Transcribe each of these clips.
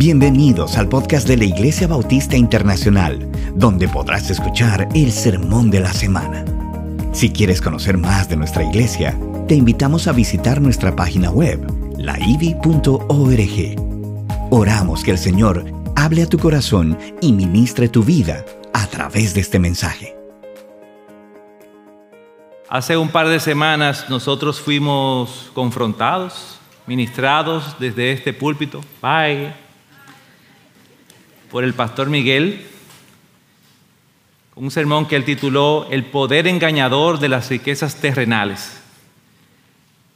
Bienvenidos al podcast de la Iglesia Bautista Internacional, donde podrás escuchar el sermón de la semana. Si quieres conocer más de nuestra iglesia, te invitamos a visitar nuestra página web, laivi.org. Oramos que el Señor hable a tu corazón y ministre tu vida a través de este mensaje. Hace un par de semanas nosotros fuimos confrontados, ministrados desde este púlpito, bye, por el pastor Miguel, un sermón que él tituló El poder engañador de las riquezas terrenales.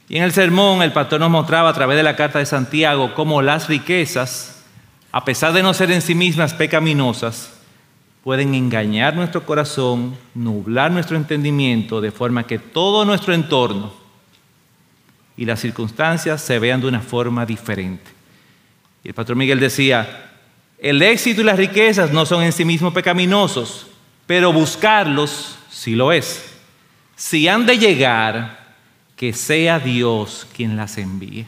Y en el sermón el pastor nos mostraba a través de la carta de Santiago cómo las riquezas, a pesar de no ser en sí mismas pecaminosas, pueden engañar nuestro corazón, nublar nuestro entendimiento, de forma que todo nuestro entorno y las circunstancias se vean de una forma diferente. Y el pastor Miguel decía, el éxito y las riquezas no son en sí mismos pecaminosos, pero buscarlos sí lo es. Si han de llegar, que sea Dios quien las envíe.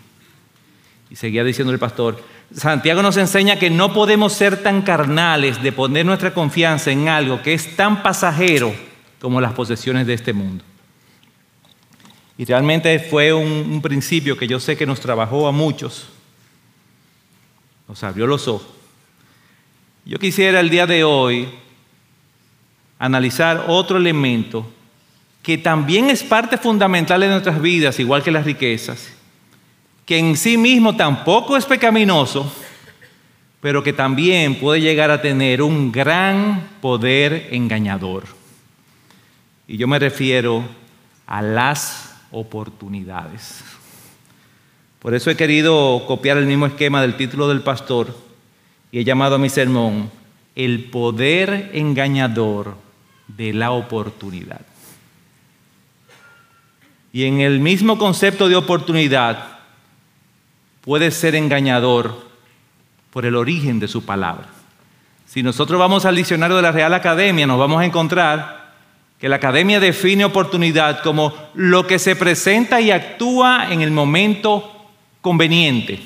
Y seguía diciendo el pastor, Santiago nos enseña que no podemos ser tan carnales de poner nuestra confianza en algo que es tan pasajero como las posesiones de este mundo. Y realmente fue un, principio que yo sé que nos trabajó a muchos, nos abrió los ojos. Yo quisiera el día de hoy analizar otro elemento que también es parte fundamental de nuestras vidas, igual que las riquezas, que en sí mismo tampoco es pecaminoso, pero que también puede llegar a tener un gran poder engañador. Y yo me refiero a las oportunidades. Por eso he querido copiar el mismo esquema del título del pastor y he llamado a mi sermón El poder engañador de la oportunidad. Y en el mismo concepto de oportunidad, puede ser engañador por el origen de su palabra. Si nosotros vamos al diccionario de la Real Academia, nos vamos a encontrar que la Academia define oportunidad como lo que se presenta y actúa en el momento conveniente.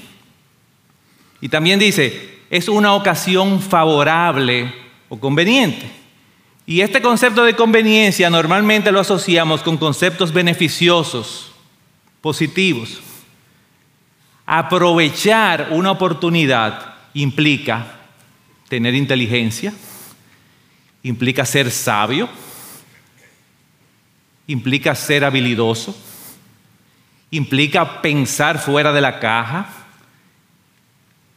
Y también dice, es una ocasión favorable o conveniente. Y este concepto de conveniencia normalmente lo asociamos con conceptos beneficiosos, positivos. Aprovechar una oportunidad implica tener inteligencia, implica ser sabio, implica ser habilidoso, implica pensar fuera de la caja,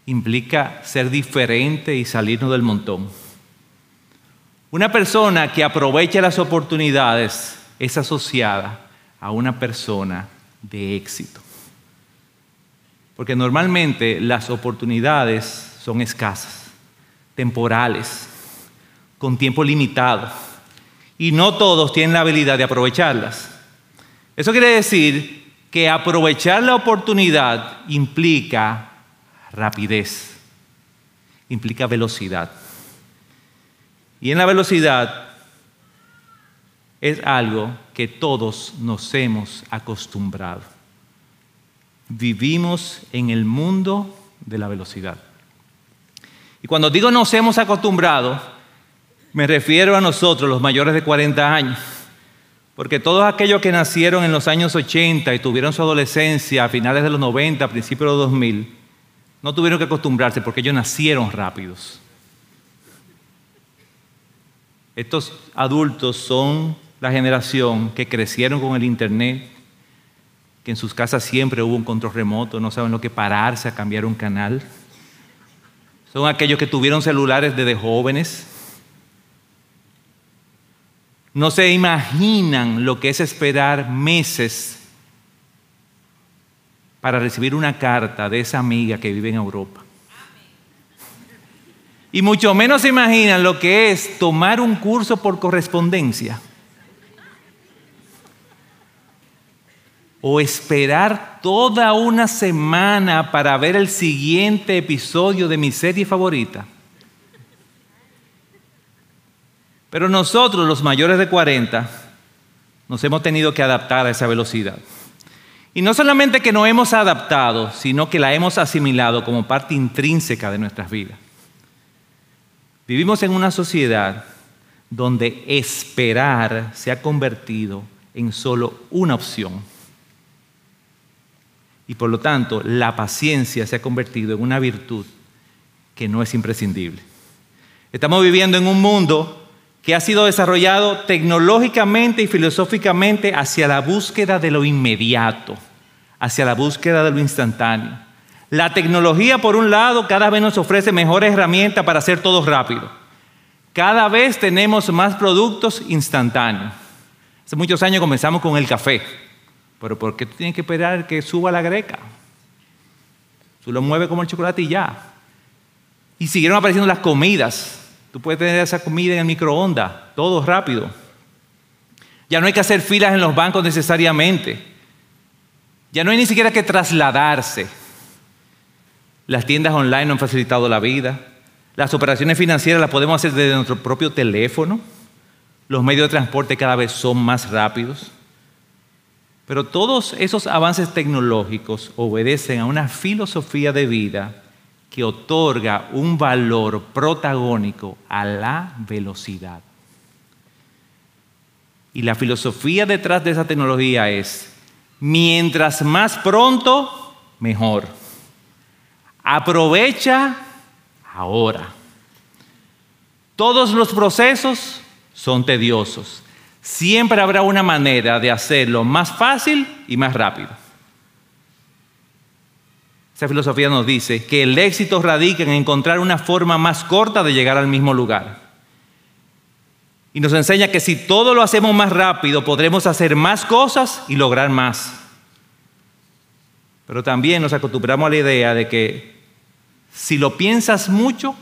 implica ser diferente y salirnos del montón. Una persona que aprovecha las oportunidades es asociada a una persona de éxito. Porque normalmente las oportunidades son escasas, temporales, con tiempo limitado. Y no todos tienen la habilidad de aprovecharlas. Eso quiere decir que aprovechar la oportunidad implica rapidez, implica velocidad. Y en la velocidad es algo que todos nos hemos acostumbrado. Vivimos en el mundo de la velocidad. Y cuando digo nos hemos acostumbrado, me refiero a nosotros, los mayores de 40 años. Porque todos aquellos que nacieron en los años 80 y tuvieron su adolescencia a finales de los 90, a principios de los 2000, no tuvieron que acostumbrarse porque ellos nacieron rápidos. Estos adultos son la generación que crecieron con el Internet, que en sus casas siempre hubo un control remoto, no saben lo que pararse a cambiar un canal. Son aquellos que tuvieron celulares desde jóvenes. No se imaginan lo que es esperar meses para recibir una carta de esa amiga que vive en Europa. Y mucho menos se imaginan lo que es tomar un curso por correspondencia. o esperar toda una semana para ver el siguiente episodio de mi serie favorita. Pero nosotros, los mayores de 40, nos hemos tenido que adaptar a esa velocidad. Y no solamente que no hemos adaptado, sino que la hemos asimilado como parte intrínseca de nuestras vidas. Vivimos en una sociedad donde esperar se ha convertido en solo una opción. Y por lo tanto, la paciencia se ha convertido en una virtud que no es imprescindible. Estamos viviendo en un mundo que ha sido desarrollado tecnológicamente y filosóficamente hacia la búsqueda de lo inmediato, hacia la búsqueda de lo instantáneo. La tecnología, por un lado, cada vez nos ofrece mejores herramientas para hacer todo rápido. Cada vez tenemos más productos instantáneos. Hace muchos años comenzamos con el café, pero ¿por qué tú tienes que esperar que suba la greca? Tú lo mueves como el chocolate y ya. Y siguieron apareciendo las comidas. Tú puedes tener esa comida en el microondas, todo rápido. Ya no hay que hacer filas en los bancos necesariamente. Ya no hay ni siquiera que trasladarse. Las tiendas online han facilitado la vida. Las operaciones financieras las podemos hacer desde nuestro propio teléfono. Los medios de transporte cada vez son más rápidos. Pero todos esos avances tecnológicos obedecen a una filosofía de vida que otorga un valor protagónico a la velocidad. Y la filosofía detrás de esa tecnología es, mientras más pronto, mejor. Aprovecha ahora. Todos los procesos son tediosos. Siempre habrá una manera de hacerlo más fácil y más rápido. Esa filosofía nos dice que el éxito radica en encontrar una forma más corta de llegar al mismo lugar. Y nos enseña que si todo lo hacemos más rápido, podremos hacer más cosas y lograr más. Pero también nos acostumbramos a la idea de que si lo piensas mucho,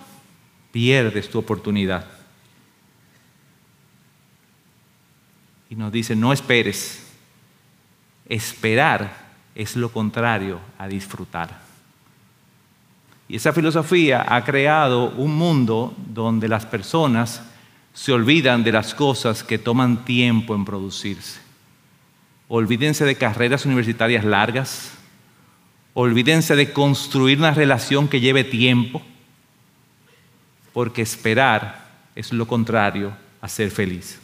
pierdes tu oportunidad. Y nos dice, no esperes. Esperar es lo contrario a disfrutar. Y esa filosofía ha creado un mundo donde las personas se olvidan de las cosas que toman tiempo en producirse. Olvídense de carreras universitarias largas. Olvídense de construir una relación que lleve tiempo. Porque esperar es lo contrario a ser feliz.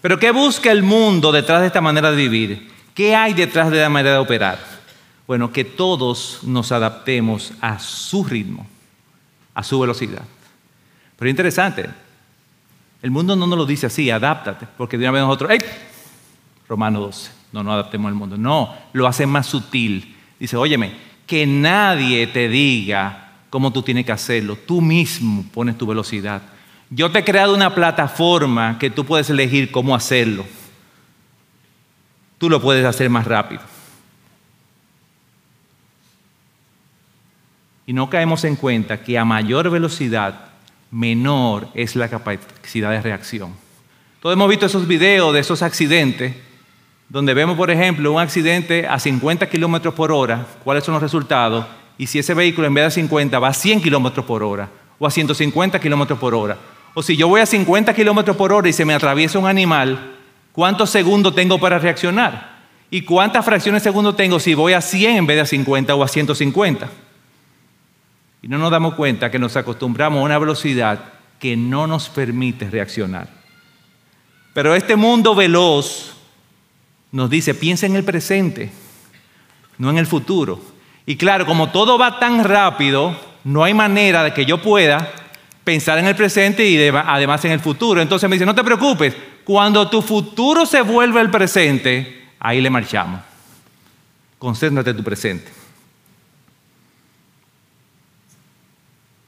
Pero ¿qué busca el mundo detrás de esta manera de vivir? ¿Qué hay detrás de la manera de operar? Bueno, que todos nos adaptemos a su ritmo, a su velocidad. Pero es interesante, el mundo no nos lo dice así, adáptate, porque de una vez nosotros, ¡hey! Romano 12, no nos adaptemos al mundo. No, lo hace más sutil. Dice, óyeme, que nadie te diga cómo tú tienes que hacerlo, tú mismo pones tu velocidad. Yo te he creado una plataforma que tú puedes elegir cómo hacerlo tú lo puedes hacer más rápido. Y no caemos en cuenta que a mayor velocidad, menor es la capacidad de reacción. Todos hemos visto esos videos de esos accidentes, donde vemos, por ejemplo, un accidente a 50 kilómetros por hora, cuáles son los resultados, y si ese vehículo en vez de 50 va a 100 kilómetros por hora, o a 150 kilómetros por hora, o si yo voy a 50 kilómetros por hora y se me atraviesa un animal, ¿Cuántos segundos tengo para reaccionar? ¿Y cuántas fracciones de segundo tengo si voy a 100 en vez de a 50 o a 150? Y no nos damos cuenta que nos acostumbramos a una velocidad que no nos permite reaccionar. Pero este mundo veloz nos dice, piensa en el presente, no en el futuro. Y claro, como todo va tan rápido, no hay manera de que yo pueda pensar en el presente y además en el futuro. Entonces me dice, no te preocupes, cuando tu futuro se vuelve el presente, ahí le marchamos. Concéntrate en tu presente.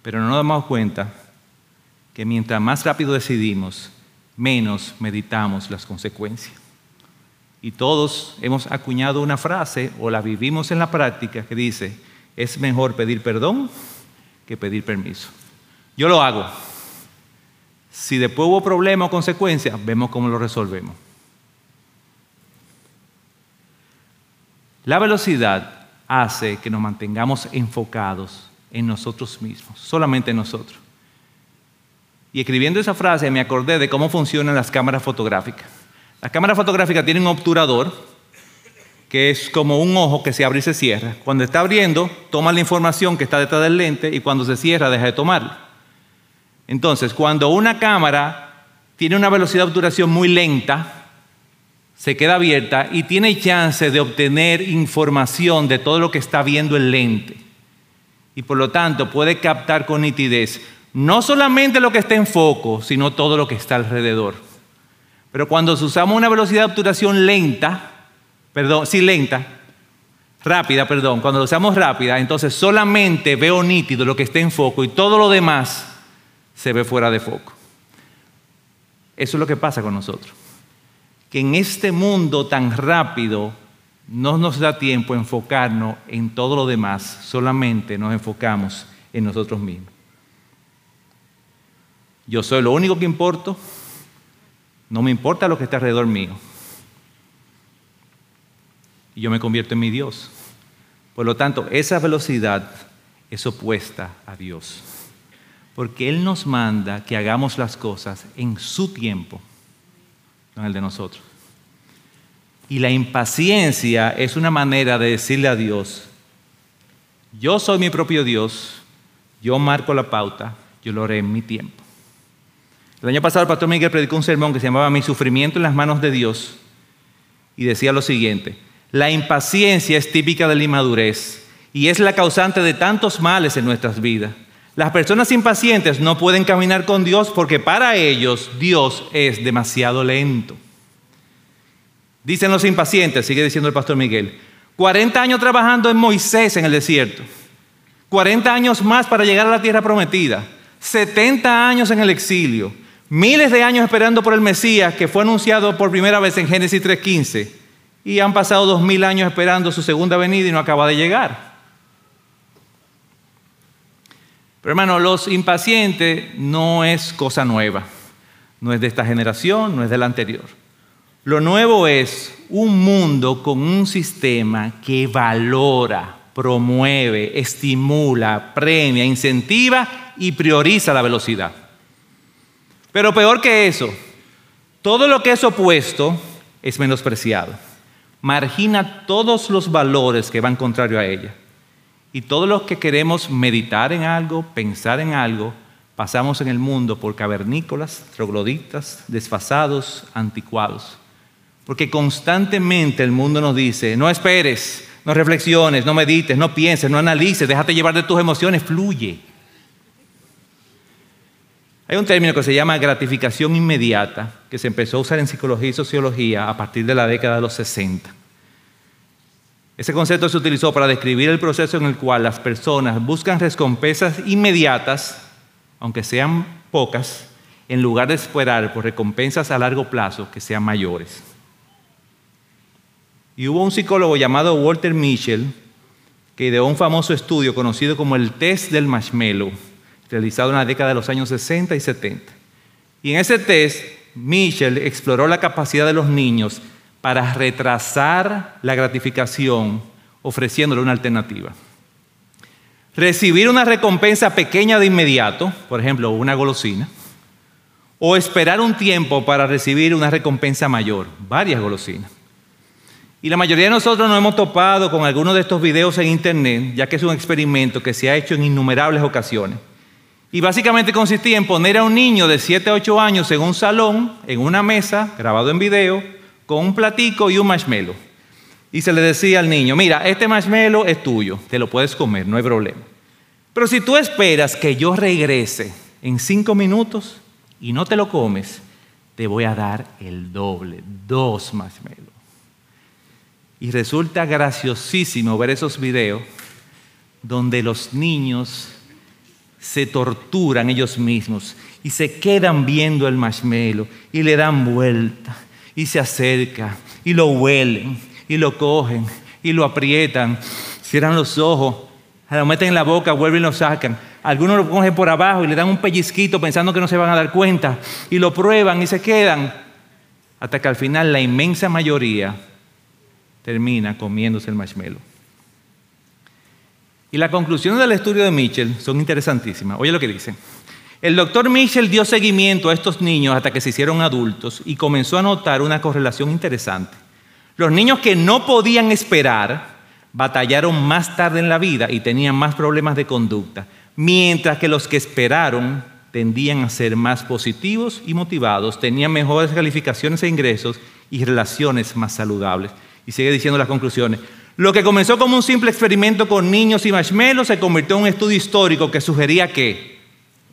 Pero no nos damos cuenta que mientras más rápido decidimos, menos meditamos las consecuencias. Y todos hemos acuñado una frase o la vivimos en la práctica que dice, es mejor pedir perdón que pedir permiso. Yo lo hago. Si después hubo problema o consecuencia, vemos cómo lo resolvemos. La velocidad hace que nos mantengamos enfocados en nosotros mismos, solamente en nosotros. Y escribiendo esa frase me acordé de cómo funcionan las cámaras fotográficas. Las cámaras fotográficas tienen un obturador que es como un ojo que se abre y se cierra. Cuando está abriendo, toma la información que está detrás del lente y cuando se cierra, deja de tomarla. Entonces, cuando una cámara tiene una velocidad de obturación muy lenta, se queda abierta y tiene chance de obtener información de todo lo que está viendo el lente. Y por lo tanto puede captar con nitidez no solamente lo que está en foco, sino todo lo que está alrededor. Pero cuando usamos una velocidad de obturación lenta, perdón, sí lenta, rápida, perdón, cuando lo usamos rápida, entonces solamente veo nítido lo que está en foco y todo lo demás se ve fuera de foco. Eso es lo que pasa con nosotros. Que en este mundo tan rápido no nos da tiempo enfocarnos en todo lo demás, solamente nos enfocamos en nosotros mismos. Yo soy lo único que importo, no me importa lo que está alrededor mío. Y yo me convierto en mi Dios. Por lo tanto, esa velocidad es opuesta a Dios. Porque Él nos manda que hagamos las cosas en su tiempo, no en el de nosotros. Y la impaciencia es una manera de decirle a Dios, yo soy mi propio Dios, yo marco la pauta, yo lo haré en mi tiempo. El año pasado el pastor Miguel predicó un sermón que se llamaba Mi sufrimiento en las manos de Dios y decía lo siguiente, la impaciencia es típica de la inmadurez y es la causante de tantos males en nuestras vidas. Las personas impacientes no pueden caminar con Dios porque para ellos Dios es demasiado lento. Dicen los impacientes, sigue diciendo el pastor Miguel, 40 años trabajando en Moisés en el desierto, 40 años más para llegar a la tierra prometida, 70 años en el exilio, miles de años esperando por el Mesías que fue anunciado por primera vez en Génesis 3.15 y han pasado dos mil años esperando su segunda venida y no acaba de llegar. Pero hermano, los impacientes no es cosa nueva, no es de esta generación, no es de la anterior. Lo nuevo es un mundo con un sistema que valora, promueve, estimula, premia, incentiva y prioriza la velocidad. Pero peor que eso, todo lo que es opuesto es menospreciado. Margina todos los valores que van contrario a ella. Y todos los que queremos meditar en algo, pensar en algo, pasamos en el mundo por cavernícolas, trogloditas, desfasados, anticuados. Porque constantemente el mundo nos dice, no esperes, no reflexiones, no medites, no pienses, no analices, déjate llevar de tus emociones, fluye. Hay un término que se llama gratificación inmediata, que se empezó a usar en psicología y sociología a partir de la década de los 60. Ese concepto se utilizó para describir el proceso en el cual las personas buscan recompensas inmediatas, aunque sean pocas, en lugar de esperar por recompensas a largo plazo que sean mayores. Y hubo un psicólogo llamado Walter Mischel que ideó un famoso estudio conocido como el test del marshmallow realizado en la década de los años 60 y 70. Y en ese test, Michel exploró la capacidad de los niños para retrasar la gratificación ofreciéndole una alternativa. Recibir una recompensa pequeña de inmediato, por ejemplo, una golosina, o esperar un tiempo para recibir una recompensa mayor, varias golosinas. Y la mayoría de nosotros nos hemos topado con algunos de estos videos en internet, ya que es un experimento que se ha hecho en innumerables ocasiones. Y básicamente consistía en poner a un niño de 7 a 8 años en un salón, en una mesa, grabado en video, con un platico y un marshmallow. Y se le decía al niño, mira, este marshmallow es tuyo, te lo puedes comer, no hay problema. Pero si tú esperas que yo regrese en 5 minutos y no te lo comes, te voy a dar el doble, dos marshmallows. Y resulta graciosísimo ver esos videos donde los niños se torturan ellos mismos y se quedan viendo el marshmallow y le dan vuelta y se acerca y lo huelen y lo cogen y lo aprietan, cierran los ojos, lo meten en la boca, vuelven y lo sacan. Algunos lo cogen por abajo y le dan un pellizquito pensando que no se van a dar cuenta y lo prueban y se quedan hasta que al final la inmensa mayoría termina comiéndose el marshmallow. Y las conclusiones del estudio de Mitchell son interesantísimas. Oye lo que dice. El doctor Mitchell dio seguimiento a estos niños hasta que se hicieron adultos y comenzó a notar una correlación interesante. Los niños que no podían esperar batallaron más tarde en la vida y tenían más problemas de conducta, mientras que los que esperaron tendían a ser más positivos y motivados, tenían mejores calificaciones e ingresos y relaciones más saludables. Y sigue diciendo las conclusiones. Lo que comenzó como un simple experimento con niños y marshmallows se convirtió en un estudio histórico que sugería que,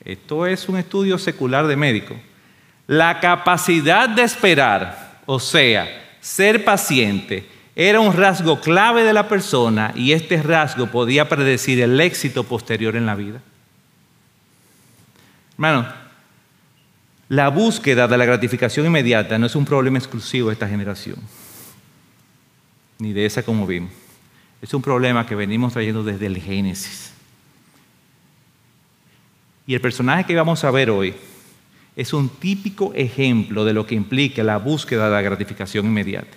esto es un estudio secular de médico, la capacidad de esperar, o sea, ser paciente, era un rasgo clave de la persona y este rasgo podía predecir el éxito posterior en la vida. Hermano, la búsqueda de la gratificación inmediata no es un problema exclusivo de esta generación ni de esa como vimos. Es un problema que venimos trayendo desde el Génesis. Y el personaje que vamos a ver hoy es un típico ejemplo de lo que implica la búsqueda de la gratificación inmediata.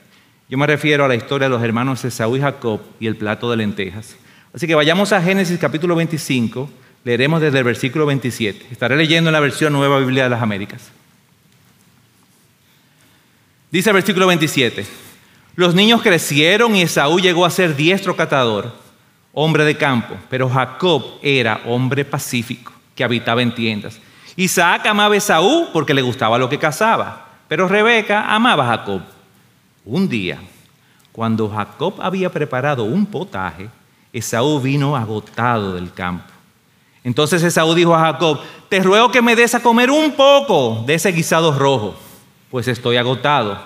Yo me refiero a la historia de los hermanos Esaú y Jacob y el plato de lentejas. Así que vayamos a Génesis capítulo 25, leeremos desde el versículo 27. Estaré leyendo en la versión Nueva Biblia de las Américas. Dice el versículo 27. Los niños crecieron y Esaú llegó a ser diestro catador, hombre de campo, pero Jacob era hombre pacífico, que habitaba en tiendas. Isaac amaba a Esaú porque le gustaba lo que cazaba, pero Rebeca amaba a Jacob. Un día, cuando Jacob había preparado un potaje, Esaú vino agotado del campo. Entonces Esaú dijo a Jacob, te ruego que me des a comer un poco de ese guisado rojo, pues estoy agotado.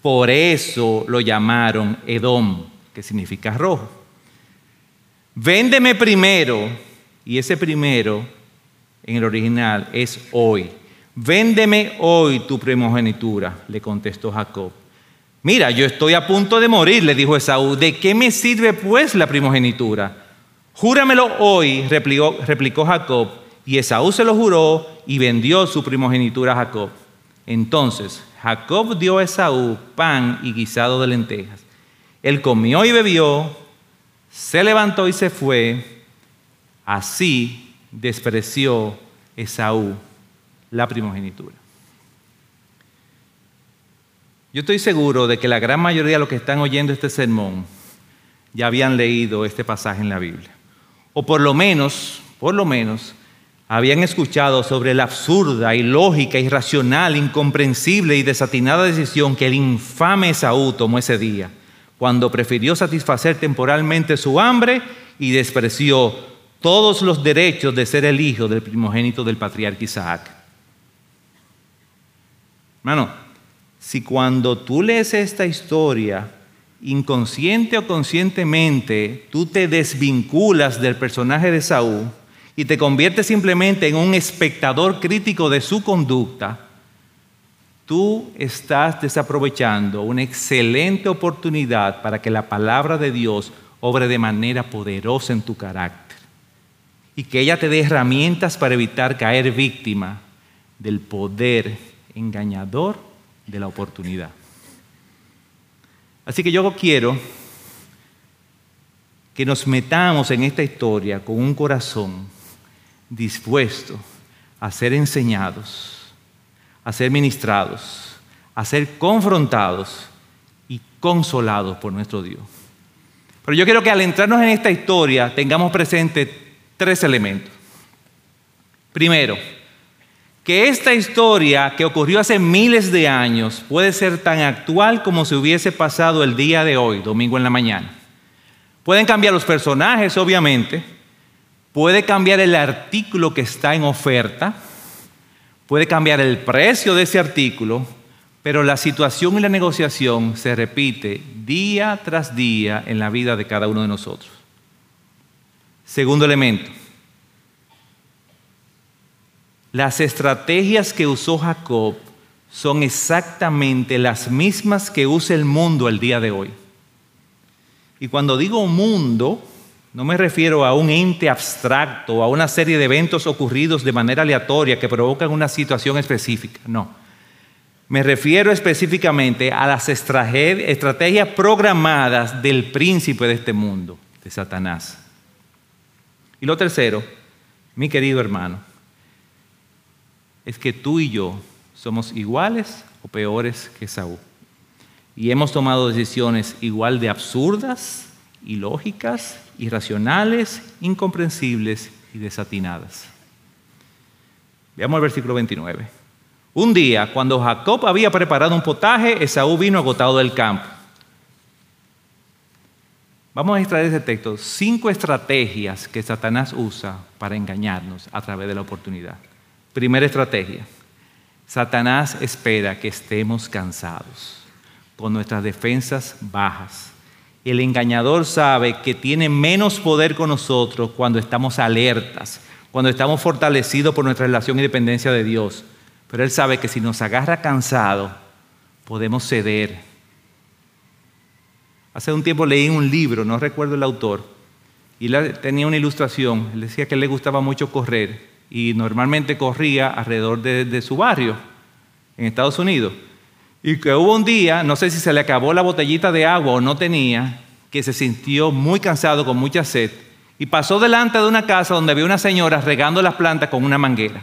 Por eso lo llamaron Edom, que significa rojo. Véndeme primero, y ese primero en el original es hoy. Véndeme hoy tu primogenitura, le contestó Jacob. Mira, yo estoy a punto de morir, le dijo Esaú. ¿De qué me sirve pues la primogenitura? Júramelo hoy, replicó, Jacob. Y Esaú se lo juró y vendió su primogenitura a Jacob. Entonces Jacob dio a Esaú pan y guisado de lentejas. Él comió y bebió, se levantó y se fue. Así despreció Esaú la primogenitura. Yo estoy seguro de que la gran mayoría de los que están oyendo este sermón ya habían leído este pasaje en la Biblia. O por lo menos, por lo menos, habían escuchado sobre la absurda, ilógica, irracional, incomprensible y desatinada decisión que el infame Esaú tomó ese día, cuando prefirió satisfacer temporalmente su hambre y despreció todos los derechos de ser el hijo del primogénito del patriarca Isaac. Hermano, si cuando tú lees esta historia, inconsciente o conscientemente, tú te desvinculas del personaje de Saúl, y te conviertes simplemente en un espectador crítico de su conducta, tú estás desaprovechando una excelente oportunidad para que la palabra de Dios obre de manera poderosa en tu carácter y que ella te dé herramientas para evitar caer víctima del poder engañador de la oportunidad. Así que yo quiero que nos metamos en esta historia con un corazón dispuesto a ser enseñados, a ser ministrados, a ser confrontados y consolados por nuestro Dios. Pero yo quiero que al entrarnos en esta historia tengamos presente tres elementos. Primero, que esta historia que ocurrió hace miles de años puede ser tan actual como si hubiese pasado el día de hoy, domingo en la mañana. Pueden cambiar los personajes, obviamente, puede cambiar el artículo que está en oferta, puede cambiar el precio de ese artículo, pero la situación y la negociación se repite día tras día en la vida de cada uno de nosotros. Segundo elemento, las estrategias que usó Jacob son exactamente las mismas que usa el mundo el día de hoy. Y cuando digo mundo, no me refiero a un ente abstracto, a una serie de eventos ocurridos de manera aleatoria que provocan una situación específica. No. Me refiero específicamente a las estrategias programadas del príncipe de este mundo, de Satanás. Y lo tercero, mi querido hermano, es que tú y yo somos iguales o peores que Saúl. y hemos tomado decisiones igual de absurdas, ilógicas, irracionales, incomprensibles y desatinadas. Veamos el versículo 29. Un día, cuando Jacob había preparado un potaje, Esaú vino agotado del campo. Vamos a extraer ese texto cinco estrategias que Satanás usa para engañarnos a través de la oportunidad. Primera estrategia. Satanás espera que estemos cansados, con nuestras defensas bajas. El engañador sabe que tiene menos poder con nosotros cuando estamos alertas, cuando estamos fortalecidos por nuestra relación y dependencia de Dios. Pero él sabe que si nos agarra cansado, podemos ceder. Hace un tiempo leí un libro, no recuerdo el autor, y tenía una ilustración. Él decía que le gustaba mucho correr y normalmente corría alrededor de, de su barrio en Estados Unidos. Y que hubo un día, no sé si se le acabó la botellita de agua o no tenía, que se sintió muy cansado, con mucha sed, y pasó delante de una casa donde había una señora regando las plantas con una manguera.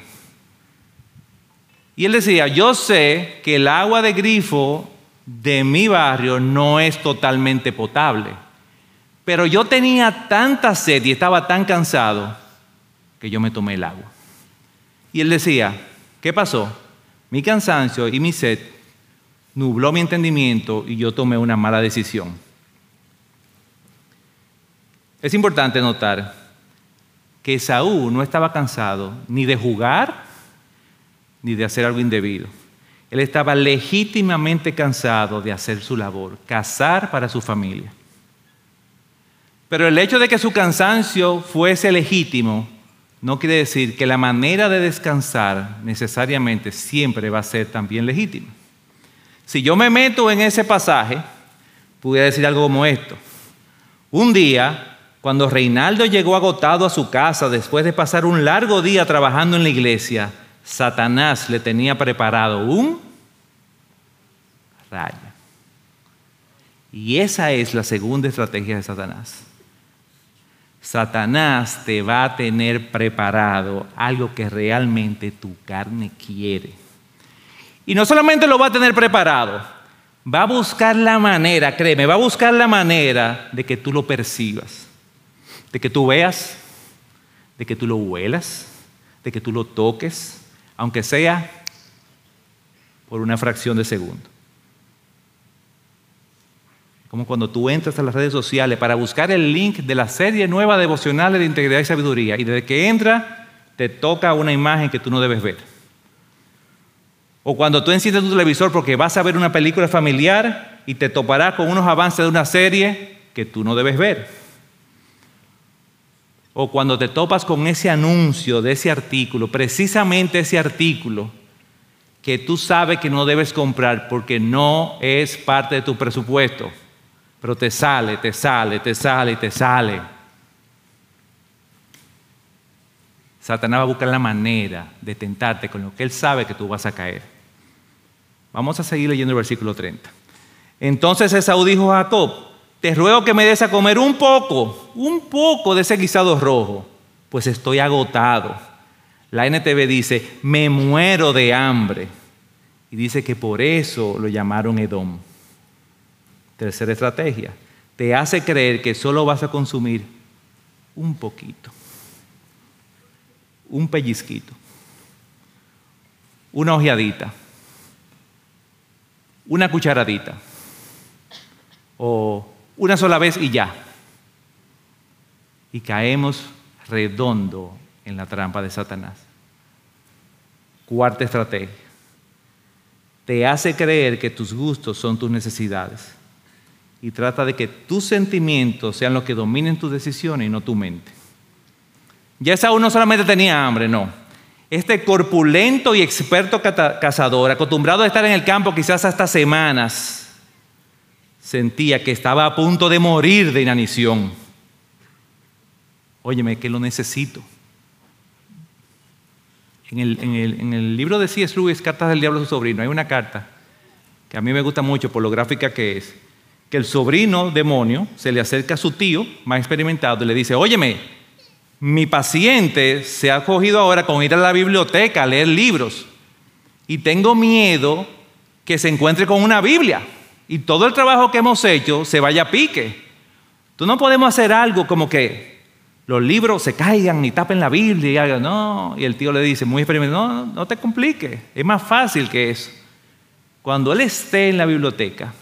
Y él decía, yo sé que el agua de grifo de mi barrio no es totalmente potable, pero yo tenía tanta sed y estaba tan cansado que yo me tomé el agua. Y él decía, ¿qué pasó? Mi cansancio y mi sed nubló mi entendimiento y yo tomé una mala decisión. Es importante notar que Saúl no estaba cansado ni de jugar ni de hacer algo indebido. Él estaba legítimamente cansado de hacer su labor, cazar para su familia. Pero el hecho de que su cansancio fuese legítimo no quiere decir que la manera de descansar necesariamente siempre va a ser también legítima. Si yo me meto en ese pasaje, pudiera decir algo como esto. Un día cuando Reinaldo llegó agotado a su casa después de pasar un largo día trabajando en la iglesia, Satanás le tenía preparado un rayo. Y esa es la segunda estrategia de Satanás. Satanás te va a tener preparado algo que realmente tu carne quiere. Y no solamente lo va a tener preparado, va a buscar la manera, créeme, va a buscar la manera de que tú lo percibas de que tú veas, de que tú lo huelas, de que tú lo toques, aunque sea por una fracción de segundo. Como cuando tú entras a las redes sociales para buscar el link de la serie nueva devocional de integridad y sabiduría y desde que entra te toca una imagen que tú no debes ver. O cuando tú enciendes tu televisor porque vas a ver una película familiar y te toparás con unos avances de una serie que tú no debes ver o cuando te topas con ese anuncio de ese artículo, precisamente ese artículo que tú sabes que no debes comprar porque no es parte de tu presupuesto, pero te sale, te sale, te sale, te sale. Satanás va a buscar la manera de tentarte con lo que él sabe que tú vas a caer. Vamos a seguir leyendo el versículo 30. Entonces Esaú dijo a Jacob, te ruego que me des a comer un poco, un poco de ese guisado rojo, pues estoy agotado. La NTV dice, me muero de hambre. Y dice que por eso lo llamaron Edom. Tercera estrategia, te hace creer que solo vas a consumir un poquito, un pellizquito, una ojeadita, una cucharadita o una sola vez y ya. Y caemos redondo en la trampa de Satanás. Cuarta estrategia. Te hace creer que tus gustos son tus necesidades. Y trata de que tus sentimientos sean los que dominen tus decisiones y no tu mente. Ya Saúl no solamente tenía hambre, no. Este corpulento y experto cazador, acostumbrado a estar en el campo quizás hasta semanas, sentía que estaba a punto de morir de inanición. Óyeme, que lo necesito. En el, libro de C.S. Lewis, Cartas del Diablo a su sobrino, hay una carta que a mí me gusta mucho por lo gráfica que es, que el sobrino demonio se le acerca a su tío más experimentado y le dice, óyeme, mi paciente se ha cogido ahora con ir a la biblioteca a leer libros y tengo miedo que se encuentre con una Biblia y todo el trabajo que hemos hecho se vaya a pique. Tú no podemos hacer algo como que los libros se caigan y tapen la Biblia y algo. No, y el tío le dice, muy experimentado, no, no te compliques, es más fácil que eso. Cuando él esté en la biblioteca,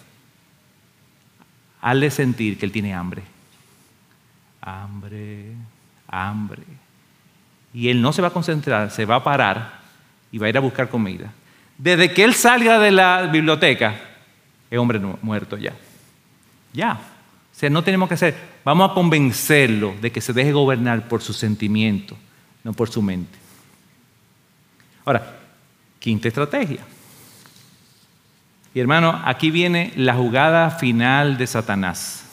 hazle sentir que él tiene hambre. Hambre, hambre. Y él no se va a concentrar, se va a parar y va a ir a buscar comida. Desde que él salga de la biblioteca, es hombre muerto ya. Ya. O sea, no tenemos que hacer, vamos a convencerlo de que se deje gobernar por su sentimiento, no por su mente. Ahora, quinta estrategia. Y hermano, aquí viene la jugada final de Satanás.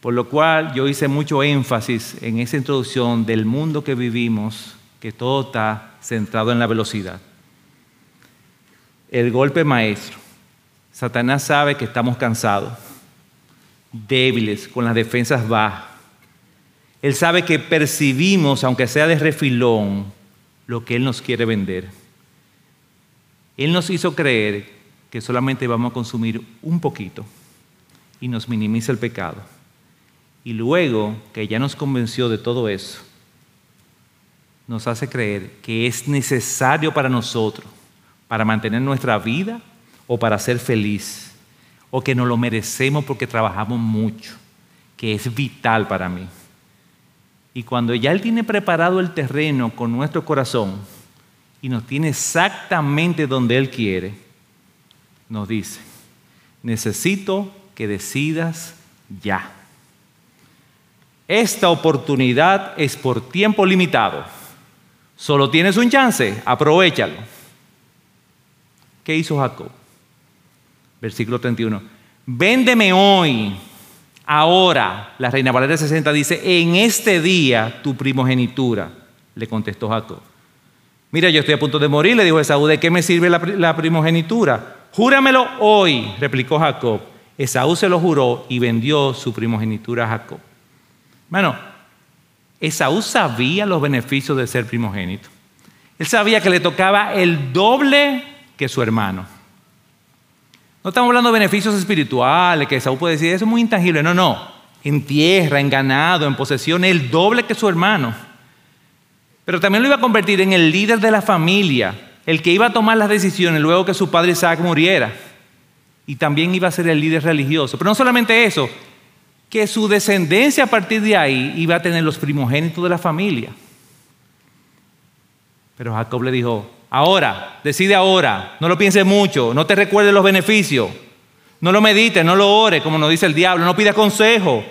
Por lo cual yo hice mucho énfasis en esa introducción del mundo que vivimos, que todo está centrado en la velocidad. El golpe maestro. Satanás sabe que estamos cansados, débiles, con las defensas bajas. Él sabe que percibimos, aunque sea de refilón, lo que Él nos quiere vender. Él nos hizo creer que solamente vamos a consumir un poquito y nos minimiza el pecado. Y luego que ya nos convenció de todo eso, nos hace creer que es necesario para nosotros, para mantener nuestra vida o para ser feliz, o que nos lo merecemos porque trabajamos mucho, que es vital para mí. Y cuando ya Él tiene preparado el terreno con nuestro corazón y nos tiene exactamente donde Él quiere, nos dice, necesito que decidas ya. Esta oportunidad es por tiempo limitado. Solo tienes un chance, aprovechalo. ¿Qué hizo Jacob? Versículo 31. Véndeme hoy, ahora. La reina Valeria 60 dice, en este día tu primogenitura, le contestó Jacob. Mira, yo estoy a punto de morir, le dijo Esaú, ¿de qué me sirve la, la primogenitura? Júramelo hoy, replicó Jacob. Esaú se lo juró y vendió su primogenitura a Jacob. Bueno, Esaú sabía los beneficios de ser primogénito. Él sabía que le tocaba el doble que su hermano. No estamos hablando de beneficios espirituales, que Esaú puede decir, eso es muy intangible. No, no. En tierra, en ganado, en posesión, el doble que su hermano. Pero también lo iba a convertir en el líder de la familia, el que iba a tomar las decisiones luego que su padre Isaac muriera. Y también iba a ser el líder religioso. Pero no solamente eso, que su descendencia a partir de ahí iba a tener los primogénitos de la familia. Pero Jacob le dijo, ahora, decide ahora, no lo pienses mucho, no te recuerdes los beneficios, no lo medites, no lo ores, como nos dice el diablo, no pidas consejo,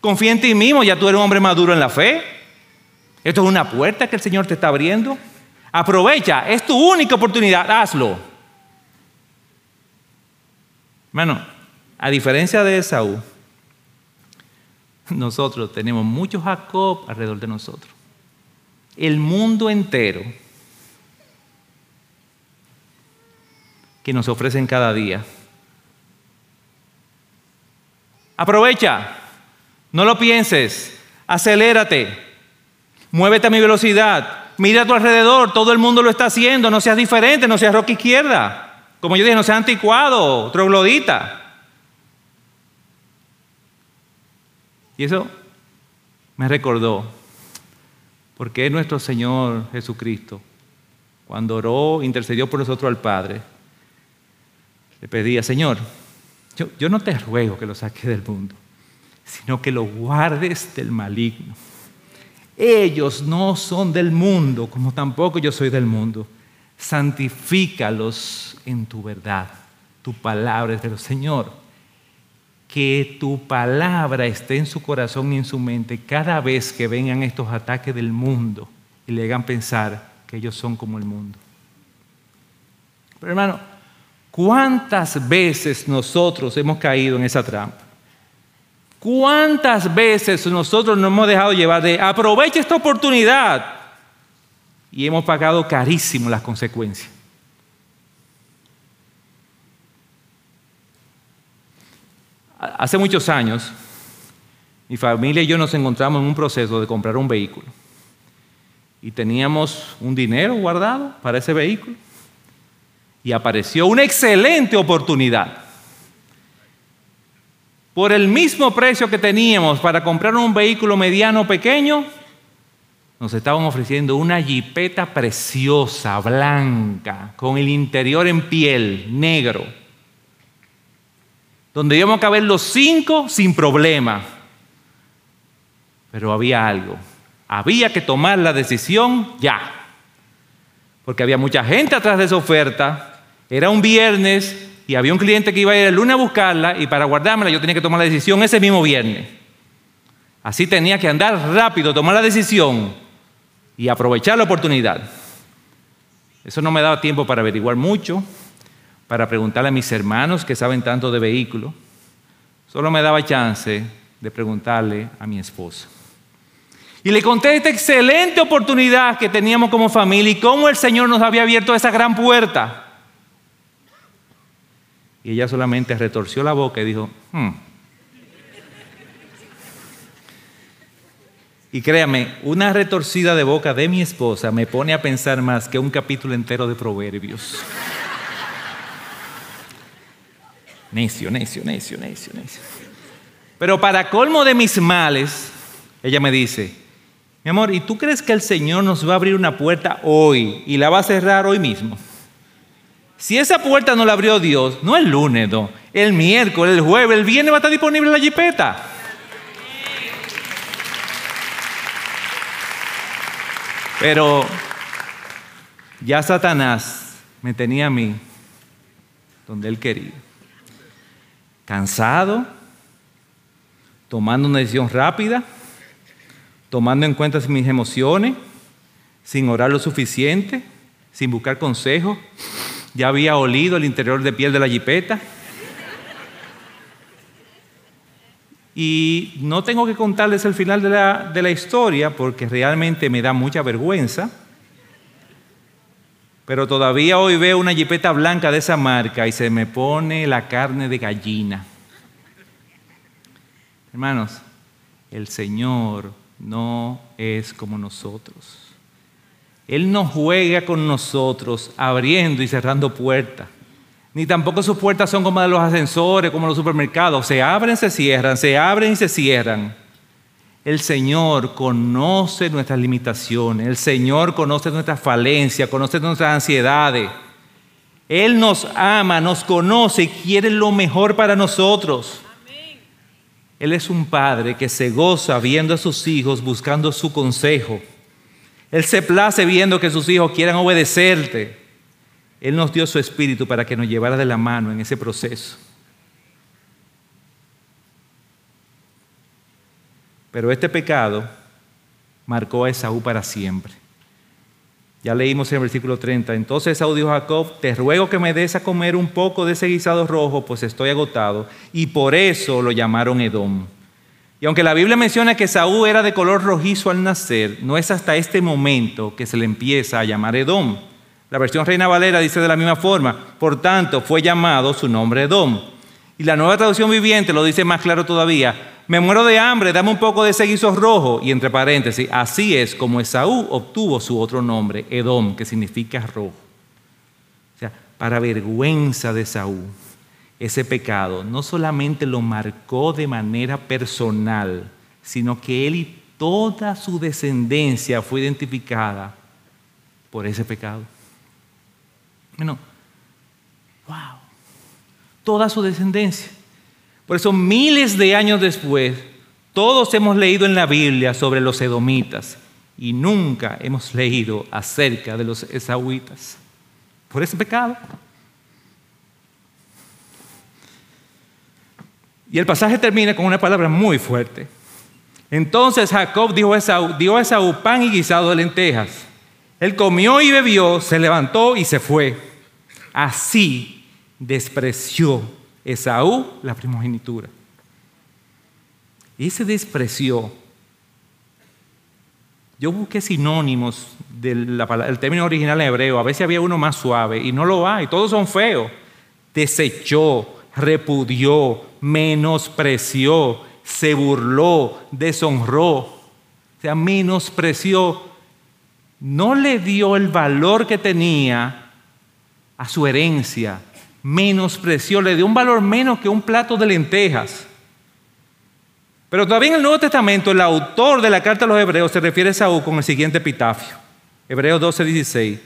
confía en ti mismo, ya tú eres un hombre maduro en la fe. Esto es una puerta que el Señor te está abriendo. Aprovecha, es tu única oportunidad, hazlo. Bueno, a diferencia de Esaú, nosotros tenemos muchos Jacob alrededor de nosotros. El mundo entero que nos ofrecen cada día. Aprovecha, no lo pienses, acelérate, muévete a mi velocidad, Mira a tu alrededor, todo el mundo lo está haciendo, no seas diferente, no seas roca izquierda. Como yo dije, no seas anticuado, troglodita. Y eso me recordó, porque nuestro Señor Jesucristo, cuando oró, intercedió por nosotros al Padre, le pedía, Señor, yo, yo no te ruego que lo saques del mundo, sino que lo guardes del maligno. Ellos no son del mundo, como tampoco yo soy del mundo. Santifícalos en tu verdad. Tu palabra es del Señor. Que tu palabra esté en su corazón y en su mente cada vez que vengan estos ataques del mundo y le hagan pensar que ellos son como el mundo. Pero hermano, ¿cuántas veces nosotros hemos caído en esa trampa? ¿Cuántas veces nosotros nos hemos dejado llevar de aprovecha esta oportunidad y hemos pagado carísimo las consecuencias? Hace muchos años, mi familia y yo nos encontramos en un proceso de comprar un vehículo. Y teníamos un dinero guardado para ese vehículo. Y apareció una excelente oportunidad. por el mismo precio que teníamos para comprar un vehículo mediano pequeño, nos estaban ofreciendo una jipeta preciosa, blanca, con el interior en piel, negro, donde íbamos a caber los cinco sin problema. Pero había algo, había que tomar la decisión ya, porque había mucha gente atrás de esa oferta, era un viernes y había un cliente que iba a ir el lunes a buscarla y para guardármela yo tenía que tomar la decisión ese mismo viernes. Así tenía que andar rápido, tomar la decisión y aprovechar la oportunidad. Eso no me daba tiempo para averiguar mucho, para preguntarle a mis hermanos que saben tanto de vehículos. Solo me daba chance de preguntarle a mi esposa. Y le conté esta excelente oportunidad que teníamos como familia y cómo el Señor nos había abierto esa gran puerta. Y ella solamente retorció la boca y dijo, hmm, Y créame, una retorcida de boca de mi esposa me pone a pensar más que un capítulo entero de proverbios. necio, necio, necio, necio, necio. Pero para colmo de mis males, ella me dice, mi amor, ¿y tú crees que el Señor nos va a abrir una puerta hoy y la va a cerrar hoy mismo? Si esa puerta no la abrió Dios, no el lunes, no, el miércoles, el jueves, el viernes va a estar disponible la jipeta. Pero ya Satanás me tenía a mí donde él quería. Cansado, tomando una decisión rápida, tomando en cuenta mis emociones, sin orar lo suficiente, sin buscar consejo. Ya había olido el interior de piel de la jipeta. Y no tengo que contarles el final de la, de la historia porque realmente me da mucha vergüenza. Pero todavía hoy veo una jipeta blanca de esa marca y se me pone la carne de gallina. Hermanos, el Señor no es como nosotros. Él no juega con nosotros abriendo y cerrando puertas ni tampoco sus puertas son como de los ascensores, como los supermercados. Se abren, se cierran, se abren y se cierran. El Señor conoce nuestras limitaciones, el Señor conoce nuestras falencias, conoce nuestras ansiedades. Él nos ama, nos conoce y quiere lo mejor para nosotros. Él es un padre que se goza viendo a sus hijos buscando su consejo. Él se place viendo que sus hijos quieran obedecerte. Él nos dio su espíritu para que nos llevara de la mano en ese proceso. Pero este pecado marcó a Esaú para siempre. Ya leímos en el versículo 30. Entonces Esaú dijo a Jacob, te ruego que me des a comer un poco de ese guisado rojo, pues estoy agotado. Y por eso lo llamaron Edom. Y aunque la Biblia menciona que Esaú era de color rojizo al nacer, no es hasta este momento que se le empieza a llamar Edom. La versión Reina Valera dice de la misma forma, por tanto fue llamado su nombre Edom. Y la nueva traducción viviente lo dice más claro todavía, me muero de hambre, dame un poco de ese guiso rojo. Y entre paréntesis, así es como Esaú obtuvo su otro nombre, Edom, que significa rojo. O sea, para vergüenza de Esaú, ese pecado no solamente lo marcó de manera personal, sino que él y toda su descendencia fue identificada por ese pecado. Bueno, wow. Toda su descendencia. Por eso miles de años después, todos hemos leído en la Biblia sobre los edomitas y nunca hemos leído acerca de los esaúitas. Por ese pecado. Y el pasaje termina con una palabra muy fuerte. Entonces Jacob dijo a Esaú, dio a Esaú pan y guisado de lentejas. Él comió y bebió, se levantó y se fue. Así despreció Esaú la primogenitura. Y se despreció. Yo busqué sinónimos del término original en hebreo. A veces había uno más suave y no lo hay. Todos son feos. Desechó, repudió, menospreció, se burló, deshonró. O sea, menospreció no le dio el valor que tenía a su herencia, menospreció, le dio un valor menos que un plato de lentejas. Pero todavía en el Nuevo Testamento el autor de la carta a los hebreos se refiere a Saúl con el siguiente epitafio. Hebreos 12, 16.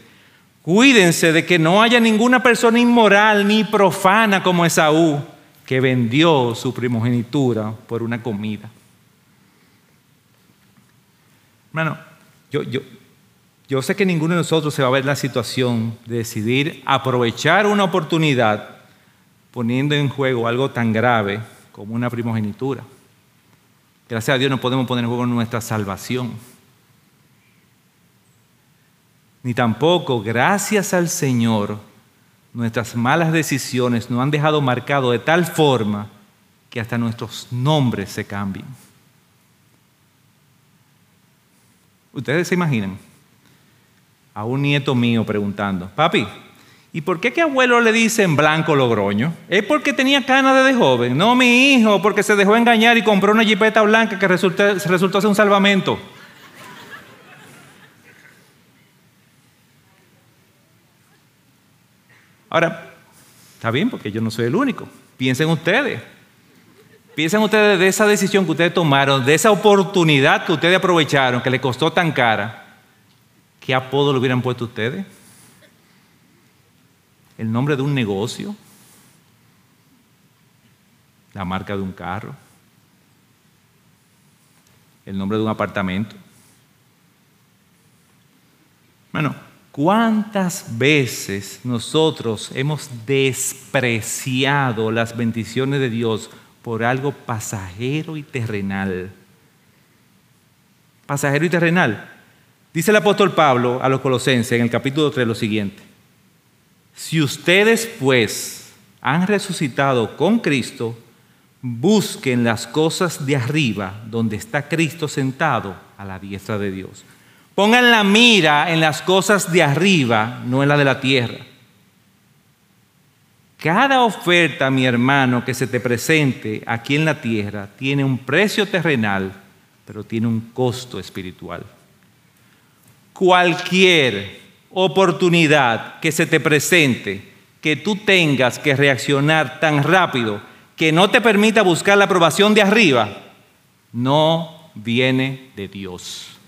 Cuídense de que no haya ninguna persona inmoral ni profana como Esaú, que vendió su primogenitura por una comida. Hermano, yo, yo, yo sé que ninguno de nosotros se va a ver la situación de decidir aprovechar una oportunidad poniendo en juego algo tan grave como una primogenitura. Gracias a Dios no podemos poner en juego nuestra salvación. Ni tampoco, gracias al Señor, nuestras malas decisiones nos han dejado marcado de tal forma que hasta nuestros nombres se cambien. Ustedes se imaginan a un nieto mío preguntando, papi, ¿y por qué que abuelo le dicen blanco Logroño? ¿Es porque tenía canas desde joven? No, mi hijo, porque se dejó engañar y compró una jipeta blanca que resultó, resultó ser un salvamento. Ahora, está bien porque yo no soy el único. Piensen ustedes. Piensen ustedes de esa decisión que ustedes tomaron, de esa oportunidad que ustedes aprovecharon, que le costó tan cara. ¿Qué apodo le hubieran puesto ustedes? ¿El nombre de un negocio? ¿La marca de un carro? ¿El nombre de un apartamento? Bueno, ¿Cuántas veces nosotros hemos despreciado las bendiciones de Dios por algo pasajero y terrenal? Pasajero y terrenal. Dice el apóstol Pablo a los colosenses en el capítulo 3 lo siguiente. Si ustedes pues han resucitado con Cristo, busquen las cosas de arriba donde está Cristo sentado a la diestra de Dios. Pongan la mira en las cosas de arriba, no en la de la tierra. Cada oferta, mi hermano, que se te presente aquí en la tierra tiene un precio terrenal, pero tiene un costo espiritual. Cualquier oportunidad que se te presente, que tú tengas que reaccionar tan rápido que no te permita buscar la aprobación de arriba, no viene de Dios.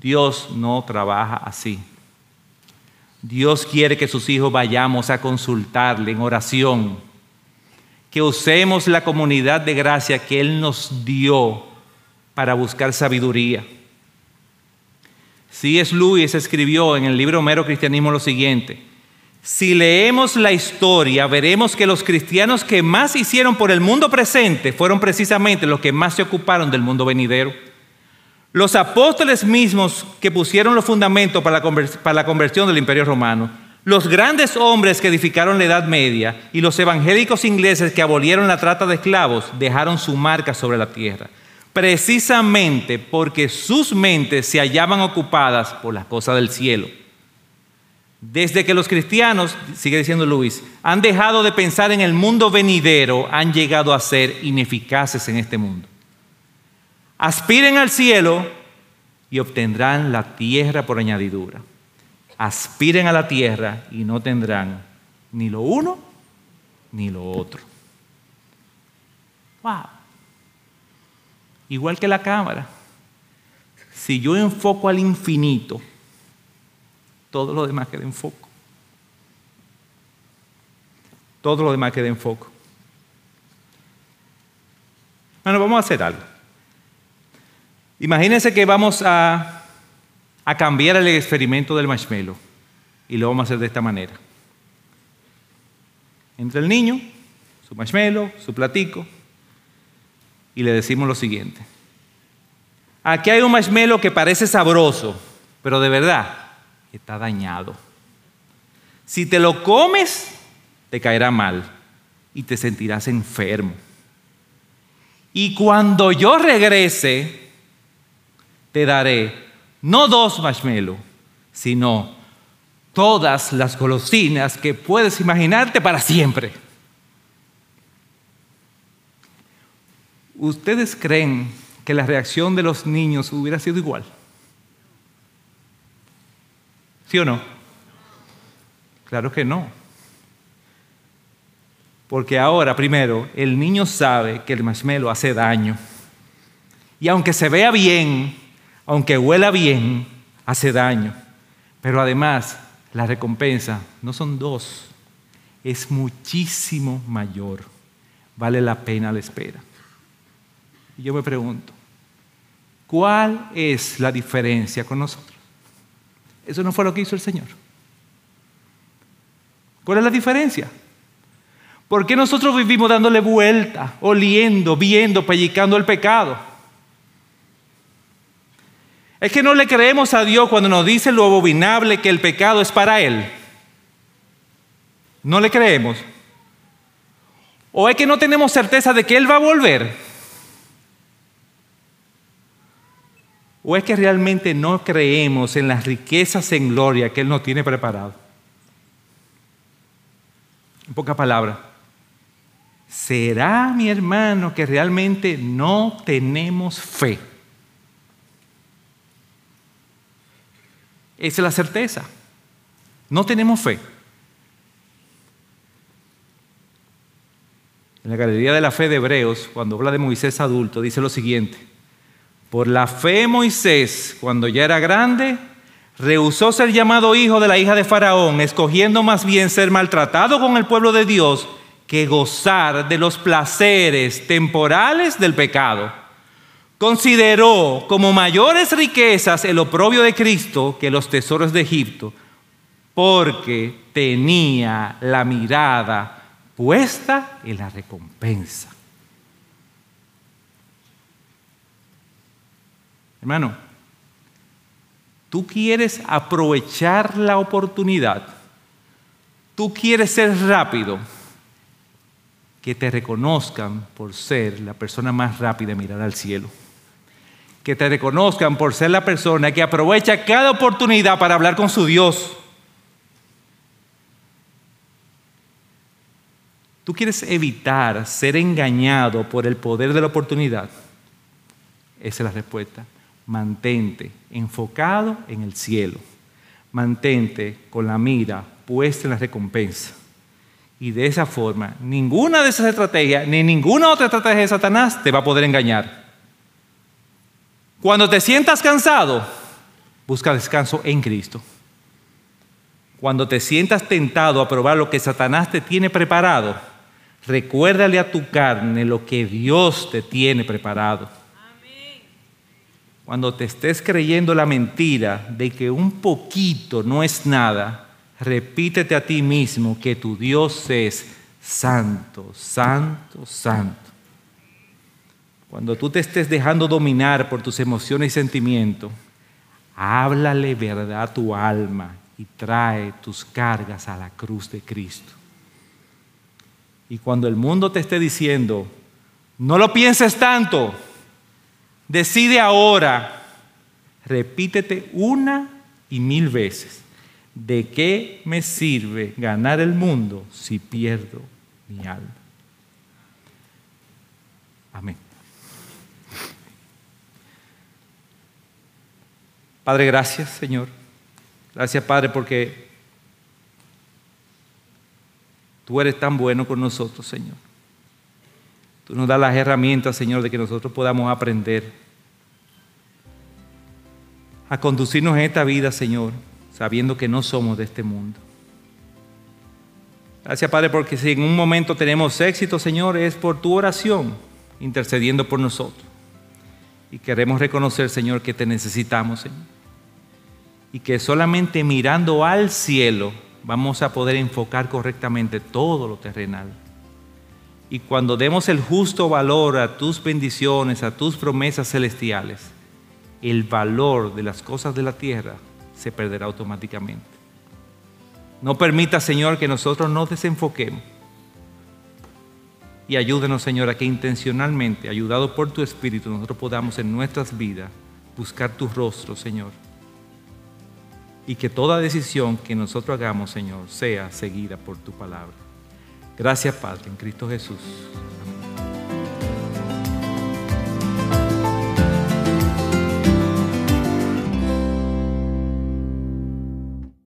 Dios no trabaja así. Dios quiere que sus hijos vayamos a consultarle en oración, que usemos la comunidad de gracia que Él nos dio para buscar sabiduría. C.S. Lewis escribió en el libro Mero Cristianismo lo siguiente, si leemos la historia, veremos que los cristianos que más hicieron por el mundo presente fueron precisamente los que más se ocuparon del mundo venidero. Los apóstoles mismos que pusieron los fundamentos para la, conversión del imperio romano, los grandes hombres que edificaron la Edad Media y los evangélicos ingleses que abolieron la trata de esclavos dejaron su marca sobre la tierra, precisamente porque sus mentes se hallaban ocupadas por las cosas del cielo. Desde que los cristianos, sigue diciendo Luis, han dejado de pensar en el mundo venidero, han llegado a ser ineficaces en este mundo. Aspiren al cielo y obtendrán la tierra por añadidura. Aspiren a la tierra y no tendrán ni lo uno ni lo otro. Wow. Igual que la cámara. Si yo enfoco al infinito, todo lo demás queda en foco. Todo lo demás queda en foco. Bueno, vamos a hacer algo. Imagínense que vamos a, cambiar el experimento del marshmallow y lo vamos a hacer de esta manera. Entra el niño, su marshmallow, su platico, y le decimos lo siguiente. Aquí hay un marshmallow que parece sabroso, pero de verdad está dañado. Si te lo comes, te caerá mal y te sentirás enfermo. Y cuando yo regrese, te daré no dos marshmallows, sino todas las golosinas que puedes imaginarte para siempre. ¿Ustedes creen que la reacción de los niños hubiera sido igual? ¿Sí o no? Claro que no. Porque ahora, primero, el niño sabe que el marshmallow hace daño. Y aunque se vea bien, aunque huela bien, hace daño. Pero además, la recompensa no son dos, es muchísimo mayor. Vale la pena la espera. Y yo me pregunto, ¿cuál es la diferencia con nosotros? Eso no fue lo que hizo el Señor. ¿Cuál es la diferencia? ¿Por qué nosotros vivimos dándole vuelta, oliendo, viendo, pellicando el pecado? Es que no le creemos a Dios cuando nos dice lo abominable que el pecado es para Él. No le creemos. O es que no tenemos certeza de que Él va a volver. ¿O es que realmente no creemos en las riquezas en gloria que Él nos tiene preparado? En pocas palabras, ¿será mi hermano que realmente no tenemos fe? Es la certeza. No tenemos fe. En la Galería de la Fe de Hebreos, cuando habla de Moisés adulto, dice lo siguiente. Por la fe Moisés, cuando ya era grande, rehusó ser llamado hijo de la hija de Faraón, escogiendo más bien ser maltratado con el pueblo de Dios que gozar de los placeres temporales del pecado consideró como mayores riquezas el oprobio de Cristo que los tesoros de Egipto, porque tenía la mirada puesta en la recompensa. Hermano, tú quieres aprovechar la oportunidad, tú quieres ser rápido, que te reconozcan por ser la persona más rápida en mirar al cielo que te reconozcan por ser la persona que aprovecha cada oportunidad para hablar con su Dios. ¿Tú quieres evitar ser engañado por el poder de la oportunidad? Esa es la respuesta. Mantente enfocado en el cielo. Mantente con la mira puesta en la recompensa. Y de esa forma, ninguna de esas estrategias, ni ninguna otra estrategia de Satanás te va a poder engañar. Cuando te sientas cansado, busca descanso en Cristo. Cuando te sientas tentado a probar lo que Satanás te tiene preparado, recuérdale a tu carne lo que Dios te tiene preparado. Cuando te estés creyendo la mentira de que un poquito no es nada, repítete a ti mismo que tu Dios es santo, santo, santo. Cuando tú te estés dejando dominar por tus emociones y sentimientos, háblale verdad a tu alma y trae tus cargas a la cruz de Cristo. Y cuando el mundo te esté diciendo, no lo pienses tanto, decide ahora, repítete una y mil veces, ¿de qué me sirve ganar el mundo si pierdo mi alma? Amén. Padre, gracias, Señor. Gracias, Padre, porque tú eres tan bueno con nosotros, Señor. Tú nos das las herramientas, Señor, de que nosotros podamos aprender a conducirnos en esta vida, Señor, sabiendo que no somos de este mundo. Gracias, Padre, porque si en un momento tenemos éxito, Señor, es por tu oración intercediendo por nosotros. Y queremos reconocer, Señor, que te necesitamos, Señor y que solamente mirando al cielo vamos a poder enfocar correctamente todo lo terrenal. Y cuando demos el justo valor a tus bendiciones, a tus promesas celestiales, el valor de las cosas de la tierra se perderá automáticamente. No permita, Señor, que nosotros nos desenfoquemos. Y ayúdenos, Señor, a que intencionalmente, ayudados por tu Espíritu, nosotros podamos en nuestras vidas buscar tu rostro, Señor y que toda decisión que nosotros hagamos, Señor, sea seguida por tu palabra. Gracias, Padre, en Cristo Jesús. Amén.